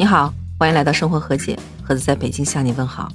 你好，欢迎来到生活和解，盒子在北京向你问好。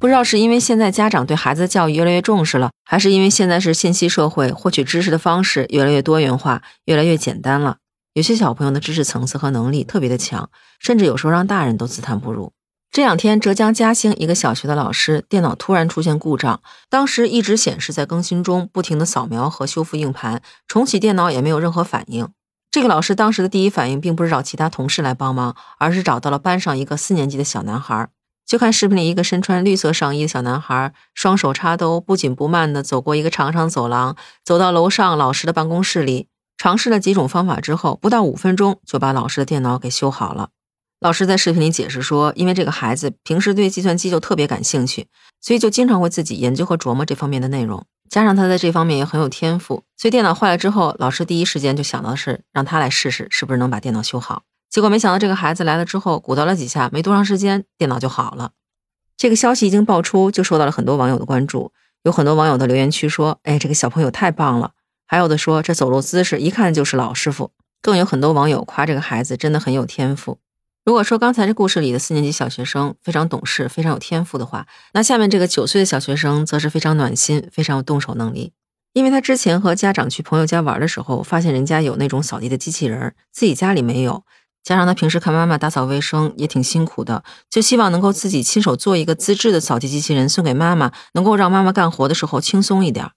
不知道是因为现在家长对孩子的教育越来越重视了，还是因为现在是信息社会，获取知识的方式越来越多元化，越来越简单了。有些小朋友的知识层次和能力特别的强，甚至有时候让大人都自叹不如。这两天，浙江嘉兴一个小学的老师电脑突然出现故障，当时一直显示在更新中，不停的扫描和修复硬盘，重启电脑也没有任何反应。这个老师当时的第一反应并不是找其他同事来帮忙，而是找到了班上一个四年级的小男孩。就看视频里一个身穿绿色上衣的小男孩，双手插兜，不紧不慢地走过一个长长走廊，走到楼上老师的办公室里，尝试了几种方法之后，不到五分钟就把老师的电脑给修好了。老师在视频里解释说，因为这个孩子平时对计算机就特别感兴趣，所以就经常会自己研究和琢磨这方面的内容。加上他在这方面也很有天赋，所以电脑坏了之后，老师第一时间就想到的是让他来试试，是不是能把电脑修好。结果没想到这个孩子来了之后，鼓捣了几下，没多长时间，电脑就好了。这个消息一经爆出，就受到了很多网友的关注。有很多网友的留言区说：“哎，这个小朋友太棒了。”还有的说：“这走路姿势一看就是老师傅。”更有很多网友夸这个孩子真的很有天赋。如果说刚才这故事里的四年级小学生非常懂事、非常有天赋的话，那下面这个九岁的小学生则是非常暖心、非常有动手能力。因为他之前和家长去朋友家玩的时候，发现人家有那种扫地的机器人，自己家里没有。加上他平时看妈妈打扫卫生也挺辛苦的，就希望能够自己亲手做一个自制的扫地机器人送给妈妈，能够让妈妈干活的时候轻松一点。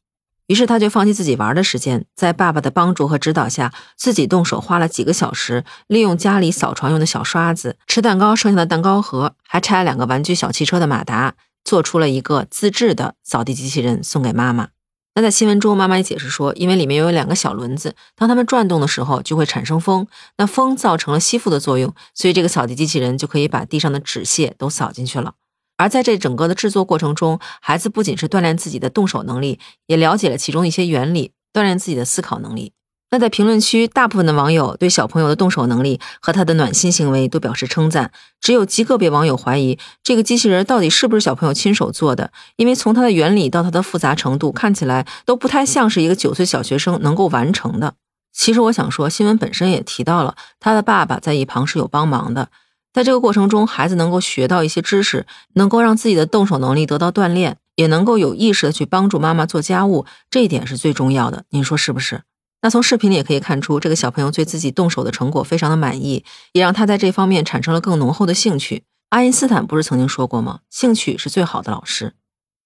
于是他就放弃自己玩的时间，在爸爸的帮助和指导下，自己动手花了几个小时，利用家里扫床用的小刷子、吃蛋糕剩下的蛋糕盒，还拆了两个玩具小汽车的马达，做出了一个自制的扫地机器人送给妈妈。那在新闻中，妈妈也解释说，因为里面有两个小轮子，当它们转动的时候就会产生风，那风造成了吸附的作用，所以这个扫地机器人就可以把地上的纸屑都扫进去了。而在这整个的制作过程中，孩子不仅是锻炼自己的动手能力，也了解了其中一些原理，锻炼自己的思考能力。那在评论区，大部分的网友对小朋友的动手能力和他的暖心行为都表示称赞，只有极个别网友怀疑这个机器人到底是不是小朋友亲手做的，因为从它的原理到它的复杂程度，看起来都不太像是一个九岁小学生能够完成的。其实我想说，新闻本身也提到了他的爸爸在一旁是有帮忙的。在这个过程中，孩子能够学到一些知识，能够让自己的动手能力得到锻炼，也能够有意识的去帮助妈妈做家务，这一点是最重要的。您说是不是？那从视频里也可以看出，这个小朋友对自己动手的成果非常的满意，也让他在这方面产生了更浓厚的兴趣。爱因斯坦不是曾经说过吗？兴趣是最好的老师。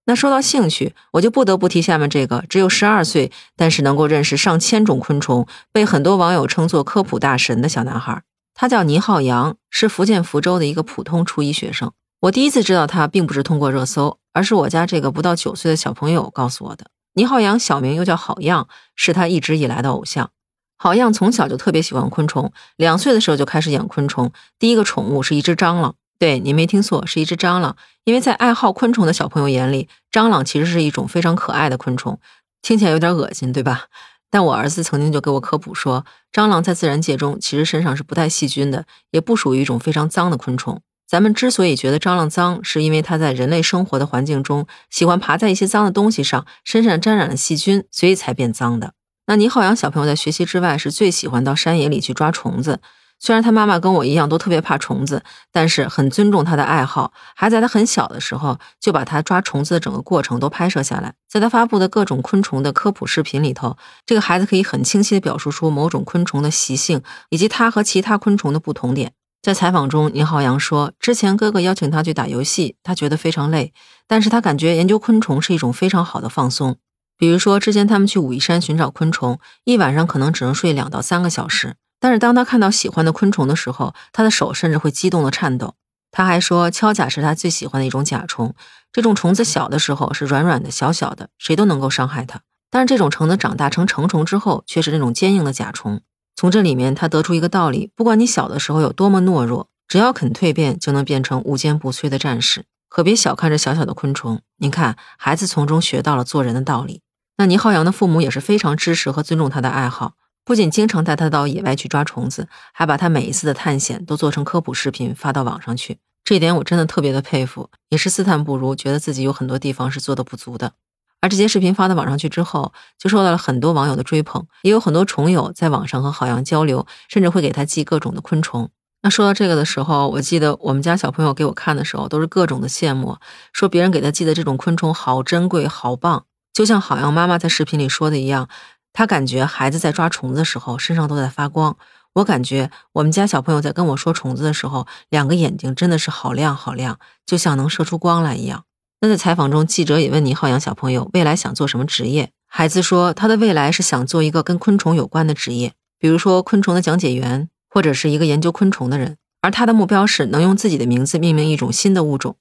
那说到兴趣，我就不得不提下面这个只有十二岁，但是能够认识上千种昆虫，被很多网友称作科普大神的小男孩。他叫倪浩洋，是福建福州的一个普通初一学生。我第一次知道他，并不是通过热搜，而是我家这个不到九岁的小朋友告诉我的。倪浩洋小名又叫好样，是他一直以来的偶像。好样从小就特别喜欢昆虫，两岁的时候就开始养昆虫，第一个宠物是一只蟑螂。对您没听错，是一只蟑螂。因为在爱好昆虫的小朋友眼里，蟑螂其实是一种非常可爱的昆虫，听起来有点恶心，对吧？但我儿子曾经就给我科普说，蟑螂在自然界中其实身上是不带细菌的，也不属于一种非常脏的昆虫。咱们之所以觉得蟑螂脏，是因为它在人类生活的环境中喜欢爬在一些脏的东西上，身上沾染了细菌，所以才变脏的。那倪浩洋小朋友在学习之外，是最喜欢到山野里去抓虫子。虽然他妈妈跟我一样都特别怕虫子，但是很尊重他的爱好，还在他很小的时候就把他抓虫子的整个过程都拍摄下来。在他发布的各种昆虫的科普视频里头，这个孩子可以很清晰地表述出某种昆虫的习性以及它和其他昆虫的不同点。在采访中，宁浩洋说，之前哥哥邀请他去打游戏，他觉得非常累，但是他感觉研究昆虫是一种非常好的放松。比如说，之前他们去武夷山寻找昆虫，一晚上可能只能睡两到三个小时。但是当他看到喜欢的昆虫的时候，他的手甚至会激动的颤抖。他还说，锹甲是他最喜欢的一种甲虫。这种虫子小的时候是软软的、小小的，谁都能够伤害它。但是这种虫子长大成成虫之后，却是那种坚硬的甲虫。从这里面，他得出一个道理：不管你小的时候有多么懦弱，只要肯蜕变，就能变成无坚不摧的战士。可别小看这小小的昆虫。您看，孩子从中学到了做人的道理。那倪浩洋的父母也是非常支持和尊重他的爱好。不仅经常带他到野外去抓虫子，还把他每一次的探险都做成科普视频发到网上去。这一点我真的特别的佩服，也是自叹不如，觉得自己有很多地方是做的不足的。而这些视频发到网上去之后，就受到了很多网友的追捧，也有很多虫友在网上和郝阳交流，甚至会给他寄各种的昆虫。那说到这个的时候，我记得我们家小朋友给我看的时候，都是各种的羡慕，说别人给他寄的这种昆虫好珍贵、好棒。就像好阳妈妈在视频里说的一样，他感觉孩子在抓虫子的时候身上都在发光。我感觉我们家小朋友在跟我说虫子的时候，两个眼睛真的是好亮好亮，就像能射出光来一样。那在采访中，记者也问倪浩洋小朋友未来想做什么职业，孩子说他的未来是想做一个跟昆虫有关的职业，比如说昆虫的讲解员，或者是一个研究昆虫的人。而他的目标是能用自己的名字命名一种新的物种。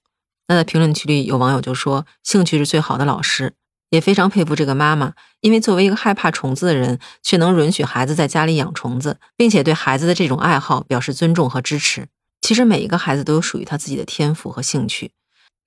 那在评论区里有网友就说：“兴趣是最好的老师。”也非常佩服这个妈妈，因为作为一个害怕虫子的人，却能允许孩子在家里养虫子，并且对孩子的这种爱好表示尊重和支持。其实每一个孩子都有属于他自己的天赋和兴趣。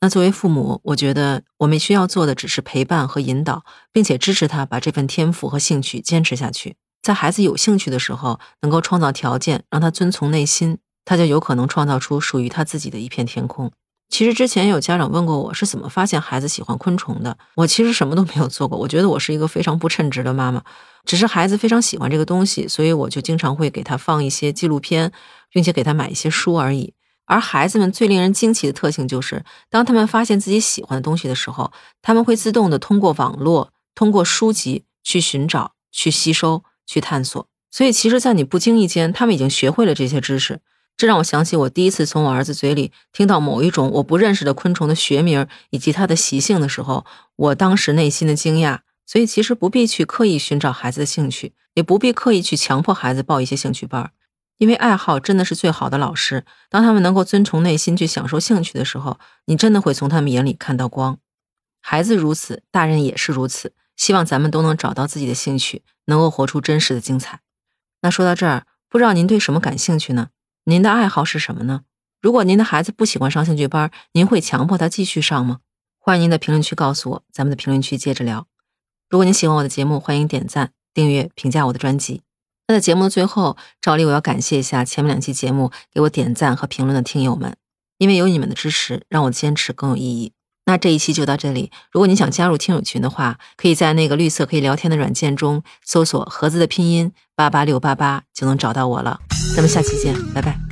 那作为父母，我觉得我们需要做的只是陪伴和引导，并且支持他把这份天赋和兴趣坚持下去。在孩子有兴趣的时候，能够创造条件让他遵从内心，他就有可能创造出属于他自己的一片天空。其实之前有家长问过我是怎么发现孩子喜欢昆虫的，我其实什么都没有做过。我觉得我是一个非常不称职的妈妈，只是孩子非常喜欢这个东西，所以我就经常会给他放一些纪录片，并且给他买一些书而已。而孩子们最令人惊奇的特性就是，当他们发现自己喜欢的东西的时候，他们会自动的通过网络、通过书籍去寻找、去吸收、去探索。所以，其实，在你不经意间，他们已经学会了这些知识。这让我想起我第一次从我儿子嘴里听到某一种我不认识的昆虫的学名以及它的习性的时候，我当时内心的惊讶。所以其实不必去刻意寻找孩子的兴趣，也不必刻意去强迫孩子报一些兴趣班，因为爱好真的是最好的老师。当他们能够遵从内心去享受兴趣的时候，你真的会从他们眼里看到光。孩子如此，大人也是如此。希望咱们都能找到自己的兴趣，能够活出真实的精彩。那说到这儿，不知道您对什么感兴趣呢？您的爱好是什么呢？如果您的孩子不喜欢上兴趣班，您会强迫他继续上吗？欢迎您在评论区告诉我，咱们的评论区接着聊。如果您喜欢我的节目，欢迎点赞、订阅、评价我的专辑。那在节目的最后，照例我要感谢一下前面两期节目给我点赞和评论的听友们，因为有你们的支持，让我坚持更有意义。那这一期就到这里。如果你想加入听友群的话，可以在那个绿色可以聊天的软件中搜索“盒子”的拼音八八六八八，就能找到我了。咱们下期见，拜拜。